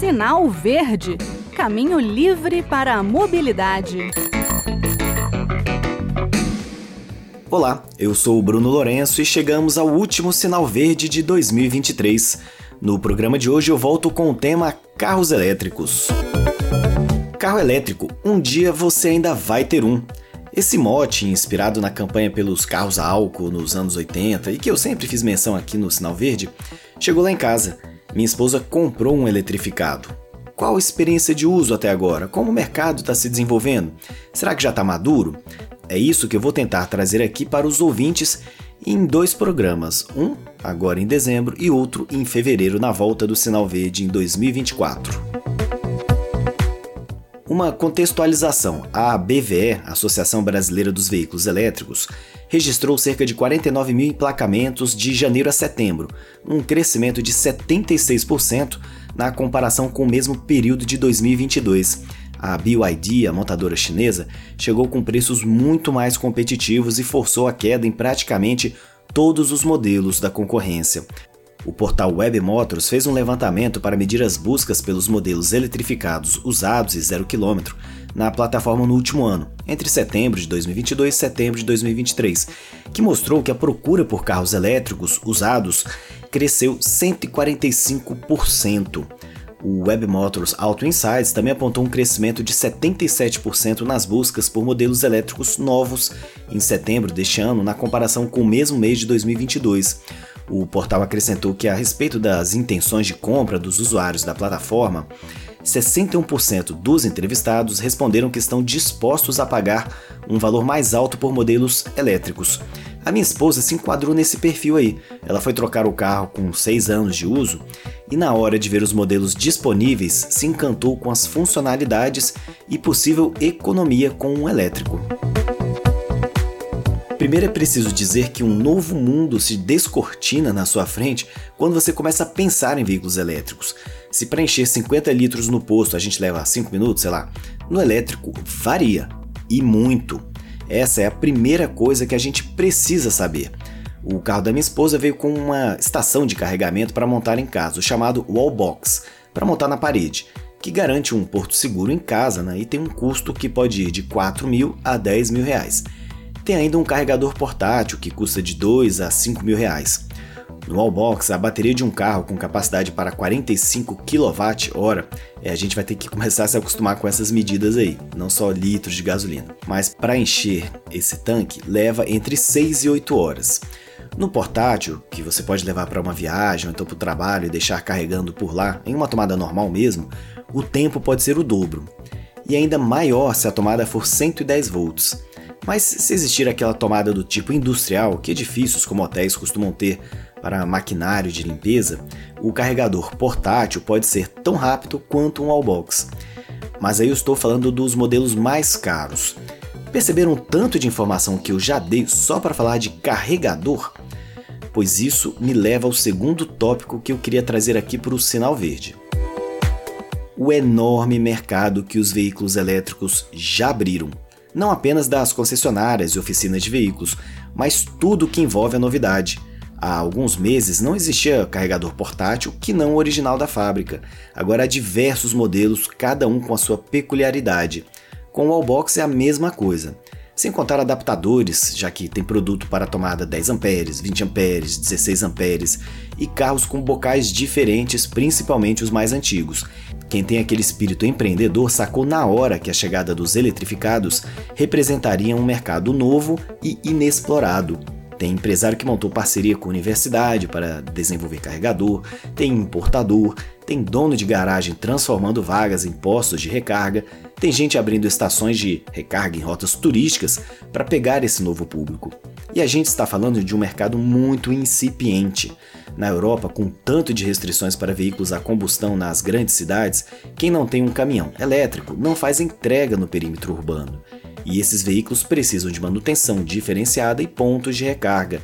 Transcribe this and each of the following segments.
Sinal Verde Caminho livre para a mobilidade. Olá, eu sou o Bruno Lourenço e chegamos ao último Sinal Verde de 2023. No programa de hoje eu volto com o tema carros elétricos. Carro elétrico, um dia você ainda vai ter um. Esse mote, inspirado na campanha pelos carros a álcool nos anos 80 e que eu sempre fiz menção aqui no Sinal Verde, chegou lá em casa. Minha esposa comprou um eletrificado. Qual a experiência de uso até agora? Como o mercado está se desenvolvendo? Será que já está maduro? É isso que eu vou tentar trazer aqui para os ouvintes em dois programas, um agora em dezembro e outro em fevereiro na volta do Sinal Verde em 2024. Uma contextualização: a BVE, Associação Brasileira dos Veículos Elétricos, registrou cerca de 49 mil emplacamentos de janeiro a setembro, um crescimento de 76% na comparação com o mesmo período de 2022. A BYD, a montadora chinesa, chegou com preços muito mais competitivos e forçou a queda em praticamente todos os modelos da concorrência. O portal Web Motors fez um levantamento para medir as buscas pelos modelos eletrificados usados e zero quilômetro na plataforma no último ano, entre setembro de 2022 e setembro de 2023, que mostrou que a procura por carros elétricos usados cresceu 145%. O Web Motors Auto Insights também apontou um crescimento de 77% nas buscas por modelos elétricos novos em setembro deste ano, na comparação com o mesmo mês de 2022. O portal acrescentou que, a respeito das intenções de compra dos usuários da plataforma, 61% dos entrevistados responderam que estão dispostos a pagar um valor mais alto por modelos elétricos. A minha esposa se enquadrou nesse perfil aí. Ela foi trocar o carro com 6 anos de uso e, na hora de ver os modelos disponíveis, se encantou com as funcionalidades e possível economia com um elétrico. Primeiro é preciso dizer que um novo mundo se descortina na sua frente quando você começa a pensar em veículos elétricos. Se para encher 50 litros no posto a gente leva 5 minutos, sei lá, no elétrico varia e muito. Essa é a primeira coisa que a gente precisa saber. O carro da minha esposa veio com uma estação de carregamento para montar em casa, chamado Wallbox, para montar na parede, que garante um porto seguro em casa né, e tem um custo que pode ir de 4 mil a 10 mil reais. Tem ainda um carregador portátil que custa de 2 a 5 mil reais. No Wallbox, a bateria de um carro com capacidade para 45 kWh, é, a gente vai ter que começar a se acostumar com essas medidas aí, não só litros de gasolina. Mas para encher esse tanque leva entre 6 e 8 horas. No portátil, que você pode levar para uma viagem ou então para o trabalho e deixar carregando por lá, em uma tomada normal mesmo, o tempo pode ser o dobro. E ainda maior se a tomada for 110 volts. Mas se existir aquela tomada do tipo industrial, que edifícios como hotéis costumam ter para maquinário de limpeza, o carregador portátil pode ser tão rápido quanto um wallbox. Mas aí eu estou falando dos modelos mais caros. Perceberam o tanto de informação que eu já dei só para falar de carregador? Pois isso me leva ao segundo tópico que eu queria trazer aqui para o sinal verde. O enorme mercado que os veículos elétricos já abriram não apenas das concessionárias e oficinas de veículos, mas tudo que envolve a novidade. Há alguns meses não existia carregador portátil que não o original da fábrica. Agora há diversos modelos, cada um com a sua peculiaridade. Com o Wallbox é a mesma coisa. Sem contar adaptadores, já que tem produto para tomada 10 amperes, 20 amperes, 16 amperes e carros com bocais diferentes, principalmente os mais antigos. Quem tem aquele espírito empreendedor sacou na hora que a chegada dos eletrificados representaria um mercado novo e inexplorado. Tem empresário que montou parceria com universidade para desenvolver carregador, tem importador, tem dono de garagem transformando vagas em postos de recarga, tem gente abrindo estações de recarga em rotas turísticas para pegar esse novo público. E a gente está falando de um mercado muito incipiente. Na Europa, com tanto de restrições para veículos a combustão nas grandes cidades, quem não tem um caminhão elétrico não faz entrega no perímetro urbano. E esses veículos precisam de manutenção diferenciada e pontos de recarga.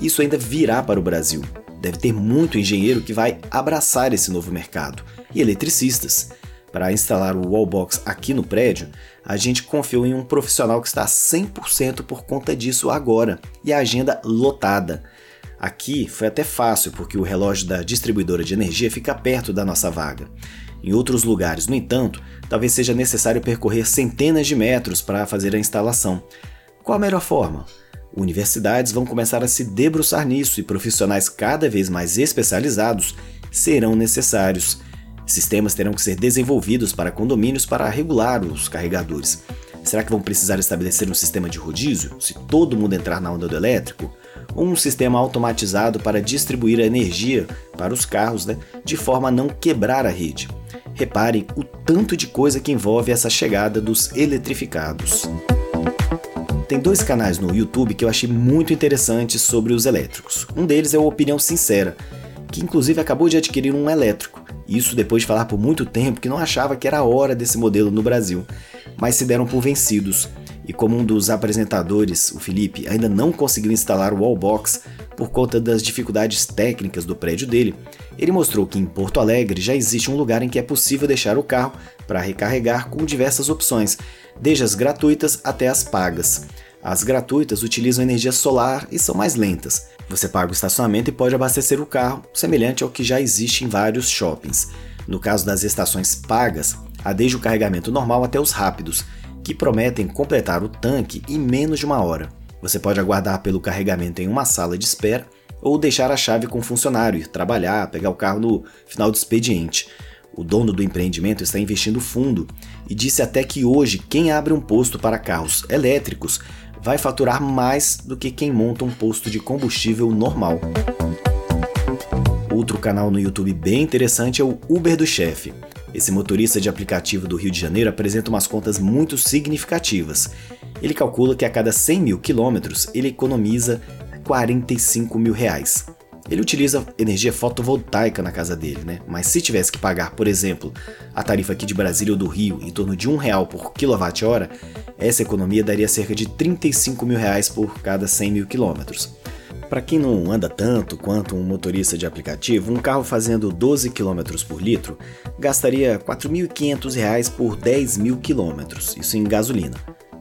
Isso ainda virá para o Brasil. Deve ter muito engenheiro que vai abraçar esse novo mercado e eletricistas. Para instalar o wallbox aqui no prédio, a gente confiou em um profissional que está 100% por conta disso agora e a agenda lotada. Aqui foi até fácil porque o relógio da distribuidora de energia fica perto da nossa vaga. Em outros lugares, no entanto, talvez seja necessário percorrer centenas de metros para fazer a instalação. Qual a melhor forma? Universidades vão começar a se debruçar nisso e profissionais cada vez mais especializados serão necessários. Sistemas terão que ser desenvolvidos para condomínios para regular os carregadores. Será que vão precisar estabelecer um sistema de rodízio, se todo mundo entrar na onda do elétrico? Um sistema automatizado para distribuir a energia para os carros, né, de forma a não quebrar a rede? Repare o tanto de coisa que envolve essa chegada dos eletrificados. Tem dois canais no YouTube que eu achei muito interessantes sobre os elétricos. Um deles é o Opinião Sincera, que inclusive acabou de adquirir um elétrico. Isso depois de falar por muito tempo que não achava que era a hora desse modelo no Brasil, mas se deram por vencidos. E como um dos apresentadores, o Felipe, ainda não conseguiu instalar o wallbox por conta das dificuldades técnicas do prédio dele, ele mostrou que em Porto Alegre já existe um lugar em que é possível deixar o carro para recarregar com diversas opções, desde as gratuitas até as pagas. As gratuitas utilizam energia solar e são mais lentas. Você paga o estacionamento e pode abastecer o carro, semelhante ao que já existe em vários shoppings. No caso das estações pagas, há desde o carregamento normal até os rápidos, que prometem completar o tanque em menos de uma hora. Você pode aguardar pelo carregamento em uma sala de espera ou deixar a chave com o funcionário, ir trabalhar, pegar o carro no final do expediente. O dono do empreendimento está investindo fundo e disse até que hoje quem abre um posto para carros elétricos vai faturar mais do que quem monta um posto de combustível normal. Outro canal no YouTube bem interessante é o Uber do Chefe. Esse motorista de aplicativo do Rio de Janeiro apresenta umas contas muito significativas. Ele calcula que a cada 100 mil quilômetros ele economiza 45 mil reais. Ele utiliza energia fotovoltaica na casa dele, né? Mas se tivesse que pagar, por exemplo, a tarifa aqui de Brasília ou do Rio em torno de um real por quilowatt-hora, essa economia daria cerca de 35 mil reais por cada 100 mil quilômetros. Para quem não anda tanto quanto um motorista de aplicativo, um carro fazendo 12 km por litro gastaria R$ 4.500 por 10 mil quilômetros, isso em gasolina.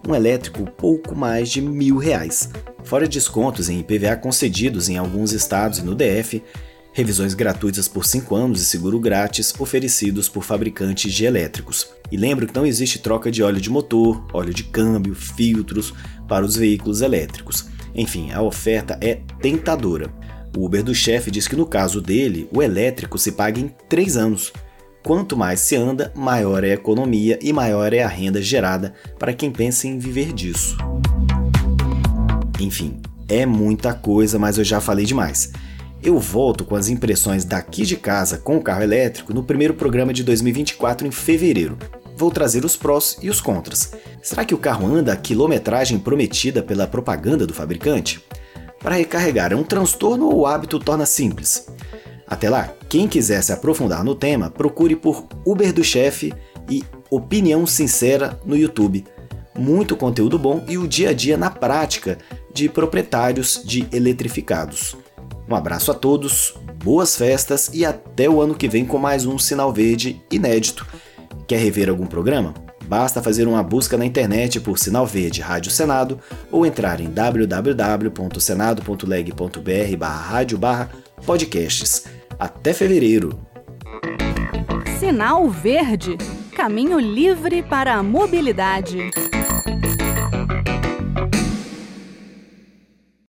Um elétrico, pouco mais de mil reais fora descontos em IPVA concedidos em alguns estados e no DF, revisões gratuitas por 5 anos e seguro grátis oferecidos por fabricantes de elétricos. E lembro que não existe troca de óleo de motor, óleo de câmbio, filtros para os veículos elétricos. Enfim, a oferta é tentadora. O Uber do chefe diz que no caso dele, o elétrico se paga em 3 anos. Quanto mais se anda, maior é a economia e maior é a renda gerada para quem pensa em viver disso. Enfim, é muita coisa, mas eu já falei demais. Eu volto com as impressões daqui de casa com o carro elétrico no primeiro programa de 2024 em fevereiro. Vou trazer os prós e os contras. Será que o carro anda a quilometragem prometida pela propaganda do fabricante? Para recarregar é um transtorno ou o hábito torna simples? Até lá, quem quiser se aprofundar no tema, procure por Uber do Chefe e Opinião Sincera no YouTube. Muito conteúdo bom e o dia a dia na prática de proprietários de eletrificados. Um abraço a todos, boas festas e até o ano que vem com mais um Sinal Verde inédito. Quer rever algum programa? Basta fazer uma busca na internet por Sinal Verde Rádio Senado ou entrar em www.senado.leg.br rádio podcasts. Até fevereiro! Sinal Verde Caminho livre para a mobilidade.